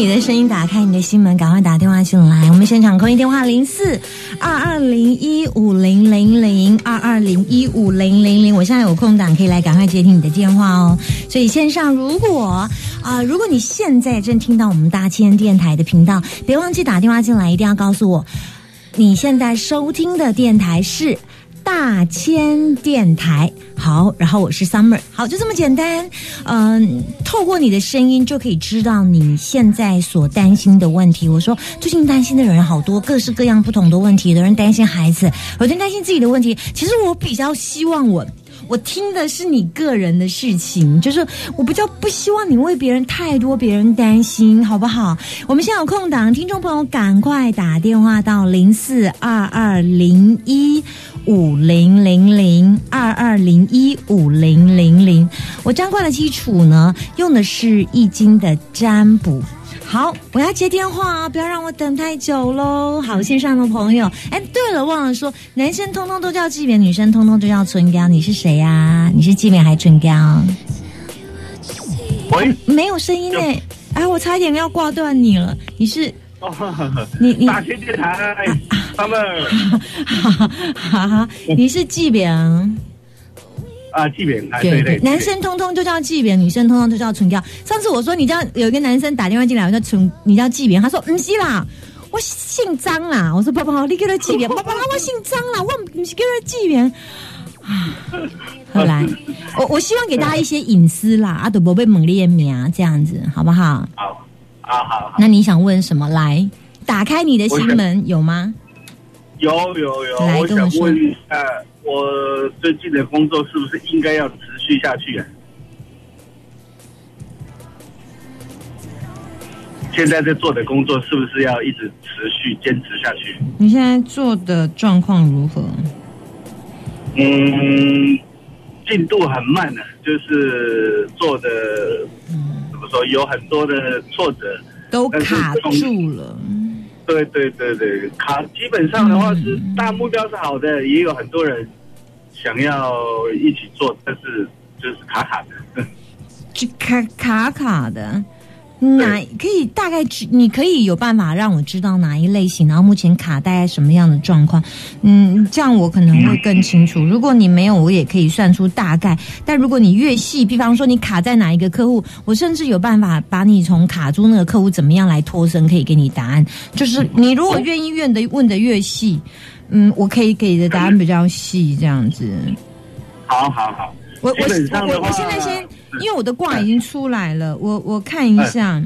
你的声音，打开你的心门，赶快打电话进来。我们现场空音电话零四二二零一五零零零二二零一五零零零，我现在有空档可以来赶快接听你的电话哦。所以线上如果啊、如果你现在正听到我们大千电台的频道，别忘记打电话进来，一定要告诉我你现在收听的电台是。大千电台，好，然后我是 Summer，好，就这么简单。嗯，透过你的声音就可以知道你现在所担心的问题。我说最近担心的人好多，各式各样不同的问题，有人担心孩子，有人担心自己的问题。其实我比较希望我。我听的是你个人的事情，就是我比较不希望你为别人太多，别人担心，好不好？我们现在有空档，听众朋友赶快打电话到零四二二零一五零零零二二零一五零零零。我占卦的基础呢，用的是易经的占卜。好，我要接电话啊！不要让我等太久喽。好，线上的朋友，哎，对了，忘了说，男生通通都叫纪扁，女生通通都叫春娇。你是谁呀、你是纪扁还是春娇？喂，没有声音呢。哎，我差一点要挂断你了。你是 哦，你你，大千电台，他们哈哈你是纪扁。啊，纪扁，啊，对对，男生通通就叫纪扁，女生通通就叫春娇。上次我说你叫有一个男生打电话进来，我叫春，你叫纪扁，他说唔是啦，我姓张啦。我说爸爸，你叫他纪扁，爸爸我姓张啦，我不是叫他纪扁。啊，后来我我希望给大家一些隐私啦，啊，都不被猛烈名这样子，好不好？好，啊好，好那你想问什么？来，打开你的心门，有吗？有有有，我来跟我说想问一下，我最近的工作是不是应该要持续下去啊？现在在做的工作是不是要一直持续坚持下去？你现在做的状况如何？嗯，进度很慢呢、就是做的怎么说，有很多的挫折。都卡住了。对对对对，卡基本上的话是大目标是好的，也有很多人想要一起做，但是就是卡卡的。就卡卡卡的，哪可以大概知？你可以有办法让我知道哪一类型，然后目前卡大概什么样的状况？嗯，这样我可能会更清楚。如果你没有，我也可以算出大概。但如果你越细，比方说你卡在哪一个客户，我甚至有办法把你从卡住那个客户怎么样来脱身，可以给你答案。就是你如果愿意问的问的越细，嗯，我可以给的答案比较细，这样子。好好好，我我我我现在先，因为我的卦已经出来了，我我看一下。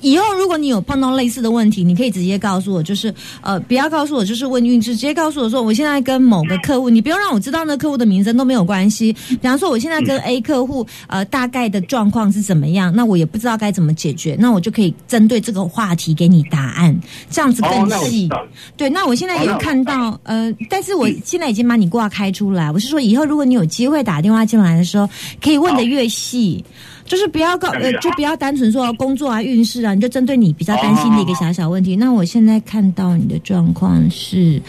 以后如果你有碰到类似的问题，你可以直接告诉我，就是呃，不要告诉我就是问运势，直接告诉我说我现在跟某个客户，你不用让我知道那客户的名称都没有关系。比方说我现在跟 A 客户呃大概的状况是怎么样，那我也不知道该怎么解决，那我就可以针对这个话题给你答案，这样子哦更，细。对，那我现在也有看到，呃，但是我现在已经把你挂开出来。我是说，以后如果你有机会打电话进来的时候，可以问的越细，就是不要告，呃，就不要单纯说工作啊、运势啊，你就针对你比较担心的一个小小问题。那我现在看到你的状况是，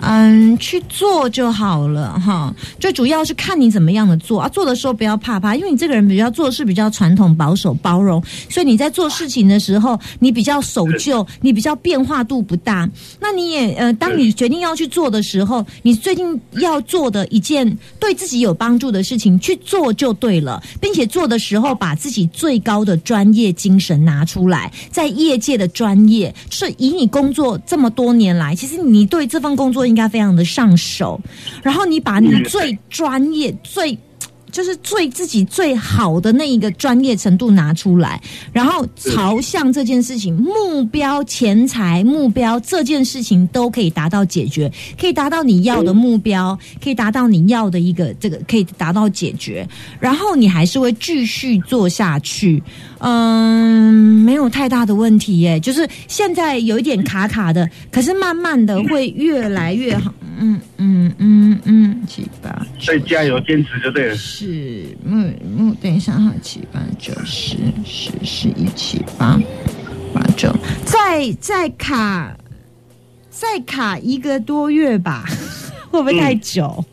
嗯，去做就好了哈。最主要是看你怎么样的做啊，做的时候不要怕怕，因为你这个人比较做事比较传统、保守、包容，所以你在做事情的时候，你比较守旧，你比较变化度不大。那你也呃，当你决定要去做的时候，你最近要做的一件对自己有帮助的事情去做就对了，并且做的时候把自己最高的专业精神拿出来，在业界的专业，是以你工作这么多年来，其实你对这份工作应该非常的上手，然后你把你最专业、最就是最自己最好的那一个专业程度拿出来，然后朝向这件事情目标、钱财目标这件事情都可以达到解决，可以达到你要的目标，可以达到你要的一个这个可以达到解决，然后你还是会继续做下去，嗯，没有太大的问题耶，就是现在有一点卡卡的，可是慢慢的会越来越好，嗯嗯嗯嗯，七八。所以加油坚持就对了。是木木，等一下哈，七八九十十十一七八八九，再再卡再卡一个多月吧，会不会太久？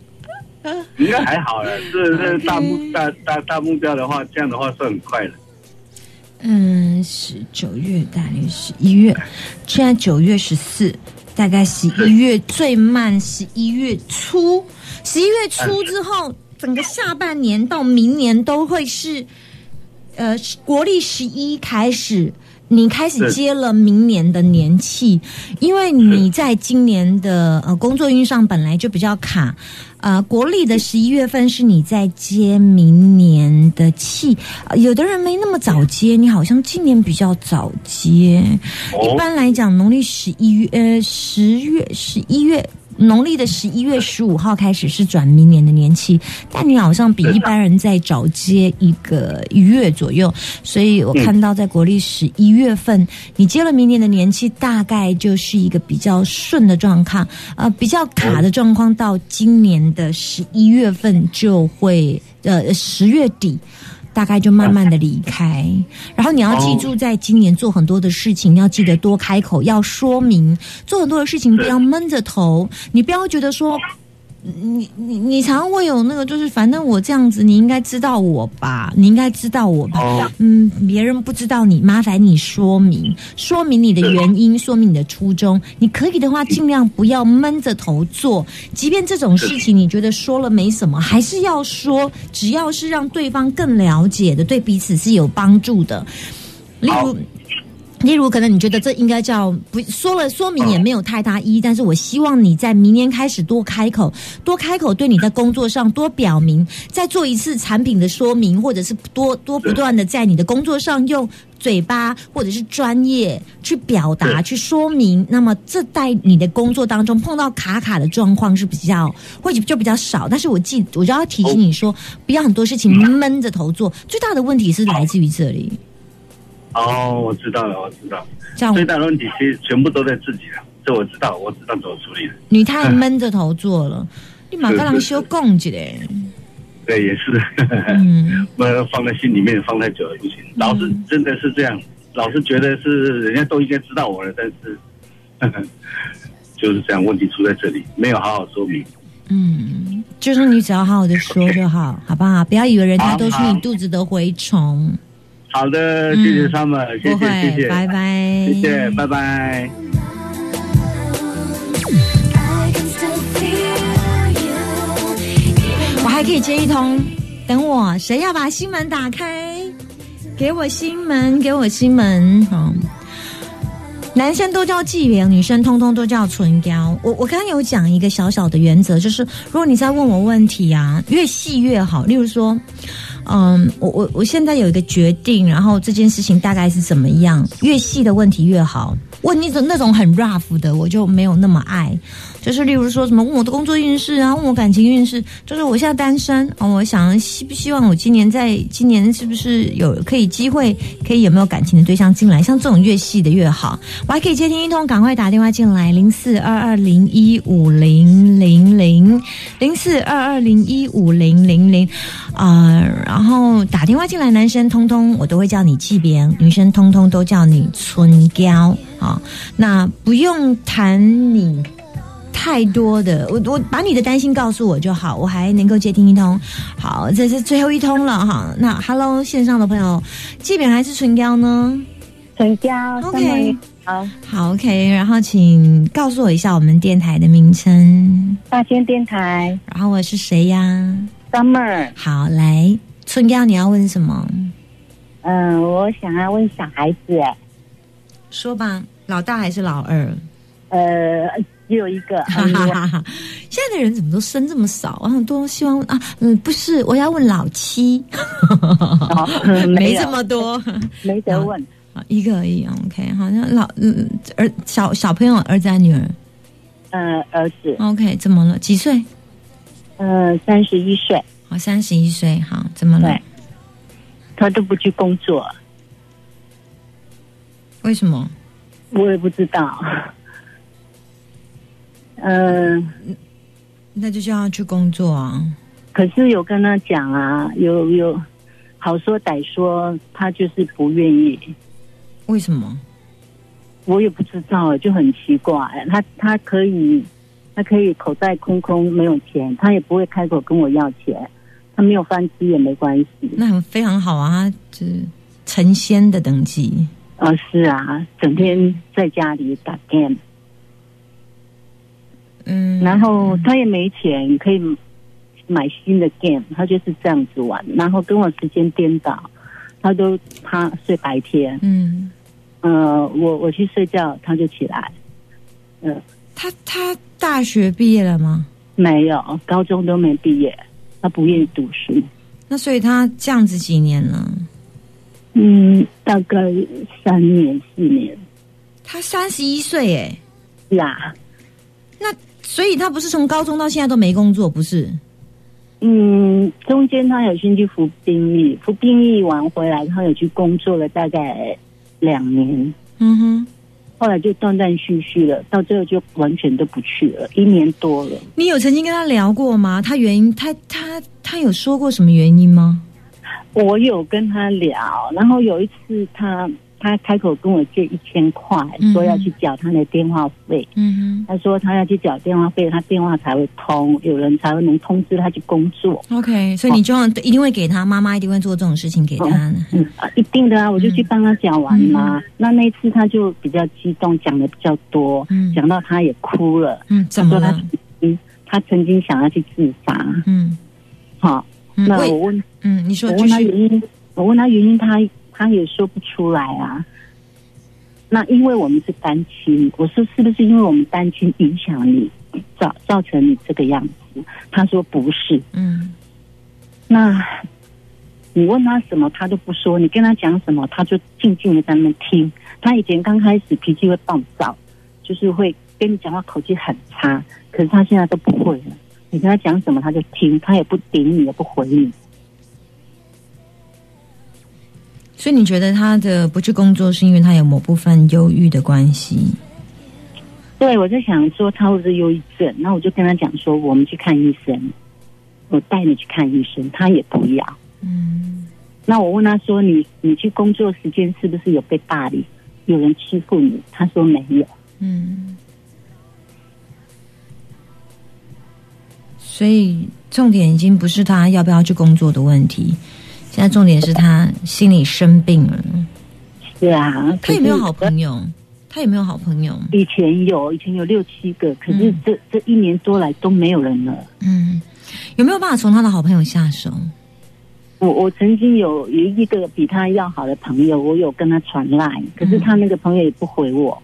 应该还好了，这这大目大大大目标的话，这样的话算很快了。嗯，是九月大约十一月，现在九月十四，大概十一月最慢十一月初，十一月初之后，整个下半年到明年都会是，呃，国历十一开始。你开始接了明年的年气，因为你在今年的呃工作运上本来就比较卡，呃，国历的十一月份是你在接明年的气，呃有的人没那么早接，你好像今年比较早接。一般来讲，农历十一月呃十月十一月。农历的十一月十五号开始是转明年的年期，但你好像比一般人再早接一个一月左右，所以我看到在国历十一月份，你接了明年的年期，大概就是一个比较顺的状况，呃，比较卡的状况，到今年的十一月份就会，呃，十月底。大概就慢慢的离开，然后你要记住，在今年做很多的事情，要记得多开口，要说明，做很多的事情不要闷着头，你不要觉得说，你你你常会有那个，就是反正我这样子，你应该知道我吧，你应该知道我吧，嗯，别人不知道你，麻烦你说明，说明你的原因，说明你的初衷，你可以的话，尽量不要闷着头做，即便这种事情你觉得说了没什么，还是要说，只要是让对方更了解的，对彼此是有帮助的，例如。例如，可能你觉得这应该叫不说了，说明也没有太大意义。但是我希望你在明年开始多开口，多开口，对你在工作上多表明，再做一次产品的说明，或者是多多不断的在你的工作上用嘴巴或者是专业去表达、去说明。那么这在你的工作当中碰到卡卡的状况是比较会就比较少。但是我记，我就要提醒你说，不要很多事情闷着头做。最大的问题是来自于这里。哦，我知道了，我知道。这样最大的问题其实全部都在自己了，这我知道，我知道怎么处理的。你太闷着头做了，你马跟人修供起来。对，也是，嗯 不然放在心里面放太久了不行。老是真的是这样，老是觉得是人家都应该知道我了，但是 就是这样，问题出在这里，没有好好说明。嗯，就是你只要好好的说就好，好不好？不要以为人家都是你肚子的蛔虫。好的，谢谢他们，谢谢谢谢，拜拜，谢谢，拜拜。我还可以接一通，等我，谁要把心门打开？给我心门，给我心门，好。男生都叫纪元，女生通通都叫唇膏。我我刚刚有讲一个小小的原则，就是如果你在问我问题啊，越细越好。例如说，嗯，我我我现在有一个决定，然后这件事情大概是怎么样，越细的问题越好。问你种那种很 rough 的，我就没有那么爱。就是例如说什么问我的工作运势啊，问我感情运势，就是我现在单身，我想希不希望我今年在今年是不是有可以机会，可以有没有感情的对象进来？像这种越细的越好。我还可以接听一通，赶快打电话进来，零四二二零一五零零零零四二二零一五零零零啊，然后打电话进来，男生通通我都会叫你纪别，女生通通都叫你春娇啊。那不用谈你。太多的，我我把你的担心告诉我就好，我还能够接听一通。好，这是最后一通了哈。那 Hello 线上的朋友，这边还是唇膏呢？唇膏 OK 好，好 OK，然后请告诉我一下我们电台的名称，大仙电台然后我是谁呀？Summer，好，来唇膏你要问什么？嗯，我想要问小孩子，哎，说吧，老大还是老二？呃，只有一个。哈嗯哈哈哈！现在的人怎么都生这么少我？很多希望啊，嗯，不是，我要问老七，哦嗯 没没这么多，没得问，啊一个而已。OK，好像老嗯儿小小朋友儿子还是女儿呃，儿子，？OK，怎么了？几岁？呃，三十一岁，好，三十一岁。好，怎么了对？他都不去工作，为什么？我也不知道。嗯、那就叫他去工作啊。可是有跟他讲啊，有有好说歹说，他就是不愿意。为什么？我也不知道，就很奇怪。他他可以，他可以口袋空空没有钱，他也不会开口跟我要钱，他没有翻机也没关系。那很非常好啊，他就是成仙的等级。呃，是啊，整天在家里打 game，嗯，然后他也没钱可以买新的 game，他就是这样子玩，然后跟我时间颠倒，他都他睡白天，嗯，呃，我我去睡觉他就起来，呃，他他大学毕业了吗？没有，高中都没毕业，他不愿意读书。那所以他这样子几年了？嗯，大概三年四年他三十一岁哎，是啊。那所以他不是从高中到现在都没工作，不是？嗯，中间他有先去服兵役，服兵役完回来，他有去工作了大概两年，嗯哼，后来就断断续续了，到最后就完全都不去了，一年多了。你有曾经跟他聊过吗？他原因，他他他有说过什么原因吗？我有跟他聊，然后有一次他他开口跟我借一千块，嗯说要去缴他的电话费。嗯他说他要去缴电话费，他电话才会通，有人才会能通知他去工作。，OK，所以你就一定会给他，妈妈一定会做这种事情给他的。嗯，啊一定的啊，我就去帮他缴完嘛。那那一次他就比较激动，讲的比较多，嗯讲到他也哭了。嗯，怎么了他说？他嗯，他曾经想要去自杀。嗯好，嗯，那我问，嗯，你说我。问他原因，我问他原因，他他也说不出来啊。那因为我们是单亲，我说是不是因为我们单亲影响你，造造成你这个样子？他说不是。嗯那你问他什么，他都不说；你跟他讲什么，他就静静的在那听。他以前刚开始脾气会暴躁，就是会跟你讲话口气很差，可是他现在都不会了。你跟他讲什么，他就听，他也不顶你，也不回你。所以你觉得他的不去工作是因为他有某部分忧郁的关系？对，我在想说他会不会忧郁症，那我就跟他讲说，我们去看医生，我带你去看医生，他也不要。嗯那我问他说，你你去工作时间是不是有被霸凌，有人欺负你？他说没有。嗯。所以重点已经不是他要不要去工作的问题，现在重点是他心里生病了。是啊，他有没有好？朋友？他有没有好朋友？以前有，以前有六七个，可是嗯这、这一年多来都没有人了。嗯，有没有办法从他的好朋友下手？我我曾经有有一个比他要好的朋友，我有跟他传赖，可是他那个朋友也不回我。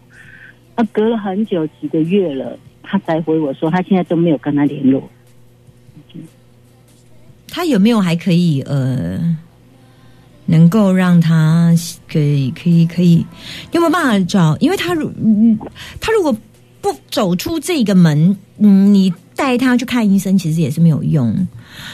他隔了很久，几个月了，他才回我说他现在都没有跟他联络。他有没有还可以呃，能够让他可以可以可以，有没有办法找？因为他如嗯他如果不走出这个门，嗯，你带他去看医生其实也是没有用，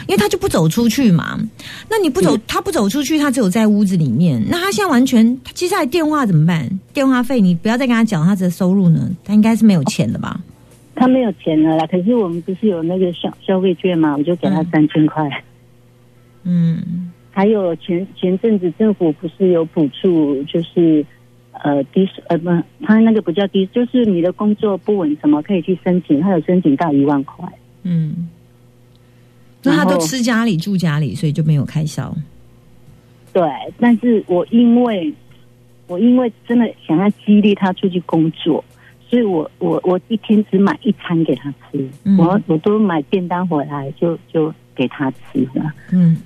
因为他就不走出去嘛。那你不走，他不走出去，他只有在屋子里面。那他现在完全，他接下来电话怎么办？电话费你不要再跟他讲他的收入呢，他应该是没有钱的吧？他没有钱了啦，可是我们不是有那个消消费券嘛，我就给他三千块。还有前前阵子政府不是有补助，就是呃低呃不，他那个不叫低，就是你的工作不稳什么可以去申请，他有申请到一万块。嗯。那他都吃家里住家里，所以就没有开销。对，但是我因为我因为真的想要激励他出去工作，所以我我我一天只买一餐给他吃，嗯我我都买便当回来就就给他吃了，嗯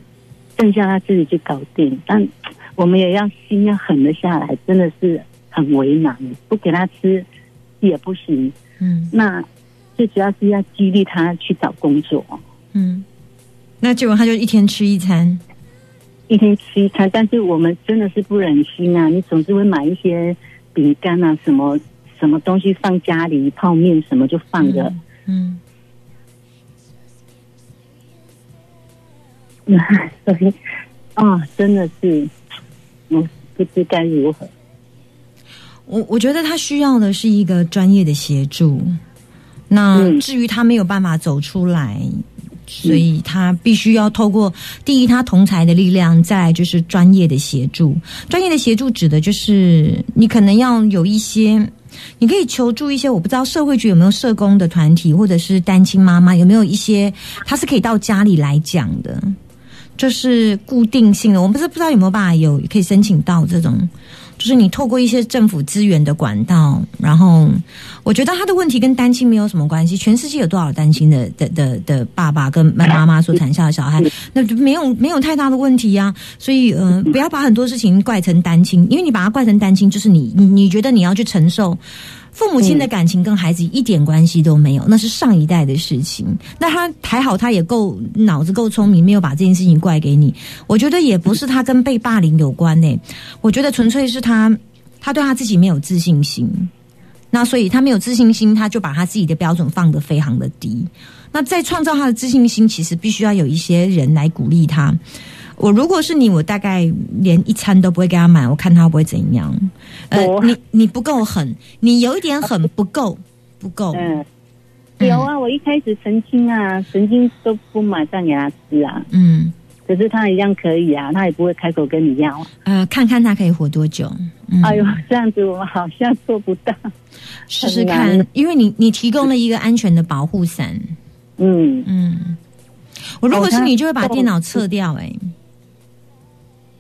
剩下他自己去搞定。但我们也要心要狠得下来，真的是很为难，不给他吃也不行。嗯那最主要是要激励他去找工作，嗯，那结果他就一天吃一餐，一天吃一餐。但是我们真的是不忍心啊，你总是会买一些饼干啊，什么什么东西放家里，泡面什么就放着。嗯，所以啊，真的是，嗯不知该如何。我我觉得他需要的是一个专业的协助。那嗯至于他没有办法走出来，所以他必须要透过第一他同才的力量，再来就是专业的协助。专业的协助指的就是你可能要有一些。你可以求助一些，我不知道社会局有没有社工的团体，或者是单亲妈妈有没有一些，他是可以到家里来讲的，就是固定性的。我们不是不知道有没有办法有可以申请到这种，就是你透过一些政府资源的管道，然后我觉得他的问题跟单亲没有什么关系。全世界有多少单亲的的的的爸爸跟妈妈所产下的小孩，那就没有没有太大的问题呀、所以呃，不要把很多事情怪成单亲，因为你把它怪成单亲，就是你你你觉得你要去承受。父母亲的感情跟孩子一点关系都没有，那是上一代的事情。那他还好，他也够脑子够聪明，没有把这件事情怪给你。我觉得也不是他跟被霸凌有关呢、我觉得纯粹是他他对他自己没有自信心。那所以他没有自信心，他就把他自己的标准放得非常的低。那在创造他的自信心，其实必须要有一些人来鼓励他。我如果是你，我大概连一餐都不会给他买，我看他会不会怎样。呃，你你不够狠，你有一点狠不够，不够。嗯，有啊，我一开始曾经啊，曾经都不买饭给他吃啊，嗯，可是他一样可以啊，他也不会开口跟你要。呃，看看他可以活多久。嗯，哎呦，这样子我好像做不到。试试看，因为你你提供了一个安全的保护伞。嗯，嗯，我如果是你，就会把电脑撤掉、哎，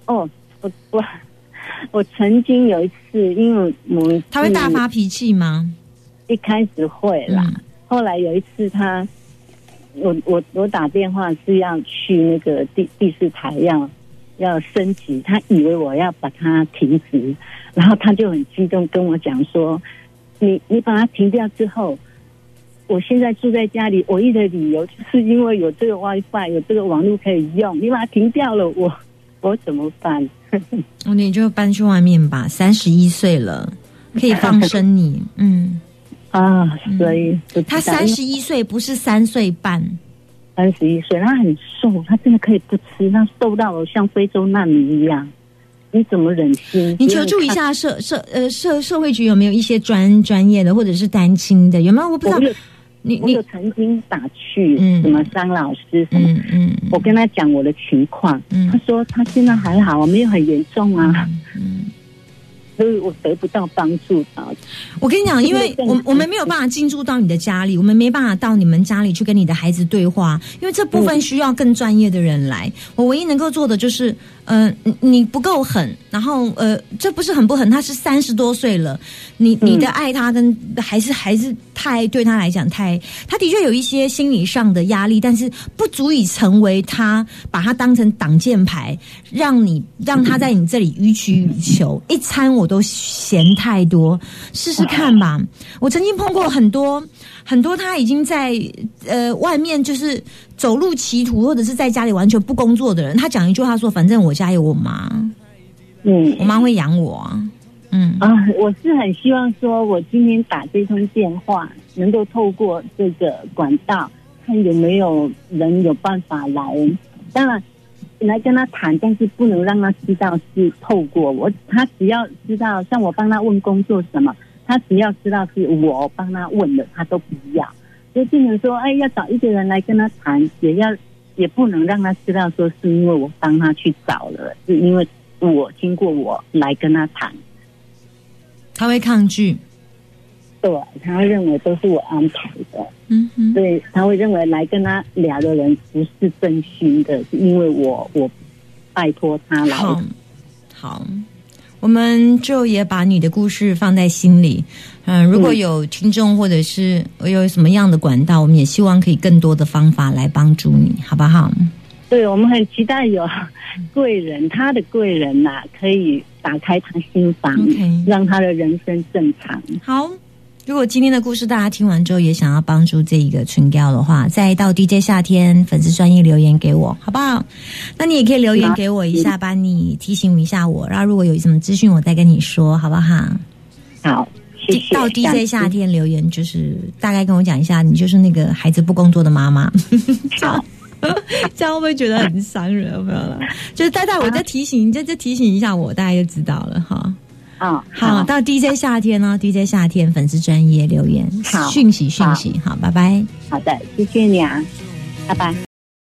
哦，我我我曾经有一次，因为我们他会大发脾气吗？一开始会啦，嗯后来有一次他，我我我打电话是要去那个第第四台要要升级，他以为我要把它停职，然后他就很激动跟我讲说，你你把它停掉之后。我现在住在家里，唯一的理由就是因为有这个 WiFi，有这个网络可以用。你把它停掉了，我我怎么办？哦，你就搬去外面吧。三十一岁了，可以放生你。嗯，啊，所以他三十一岁，不是三岁半。三十一岁，他很瘦，他真的可以不吃，他瘦到像非洲难民一样。你怎么忍心？你求助一下社社呃社社会局有没有一些专专业的或者是单亲的有没有？我不知道你你。我有曾经打去嗯。什么张老师什么，嗯嗯我跟他讲我的情况，嗯。他说他现在还好，没有很严重啊，嗯。所以我得不到帮助啊。我跟你讲，因为我我们没有办法进驻到你的家里，我们没办法到你们家里去跟你的孩子对话，因为这部分需要更专业的人来。我唯一能够做的就是，呃，你你不够狠，然后呃，这不是很不狠，他是三十多岁了，你你的爱他跟还是还是太对他来讲太，他的确有一些心理上的压力，但是不足以成为他把他当成挡箭牌，让你让他在你这里予取予求，一餐我都嫌太多，试试看吧。我曾经碰过很多很多，他已经在呃外面就是走路歧途，或者是在家里完全不工作的人，他讲一句话说：“反正我家有我妈，嗯我妈会养我啊。”嗯啊，我是很希望说，我今天打这通电话，能够透过这个管道，看有没有人有办法来。当然，来跟他谈，但是不能让他知道是透过我。他只要知道，像我帮他问工作什么，他只要知道是我帮他问的，他都不要。所以变成说，哎，要找一个人来跟他谈，也要也不能让他知道说是因为我帮他去找了，是因为我经过我来跟他谈。他会抗拒。对，他会认为都是我安排的，嗯哼。所以他会认为来跟他聊的人不是真心的，是因为我我拜托他来。好，好，我们就也把你的故事放在心里。嗯、如果有听众或者是有什么样的管道，我们也希望可以更多的方法来帮助你，好不好？对我们很期待有贵人，他的贵人呐、可以打开他心房让他的人生正常。好，如果今天的故事大家听完之后也想要帮助这一个群调的话，再到 DJ 夏天粉丝专业留言给我，好不好？那你也可以留言给我一下，帮你提醒一下我，然后如果有什么资讯，我再跟你说，好不好？好，谢谢。到 DJ 夏天留言，就是大概跟我讲一下，你就是那个孩子不工作的妈妈。好，这样会不会觉得很伤人？有没有了？就是大概我再提醒，你再再提醒一下我，大家就知道了哈。嗯，好，到 DJ 夏天哦，DJ 夏天粉丝专业留言好讯息讯息，好，拜拜。好的，谢谢你啊，拜拜。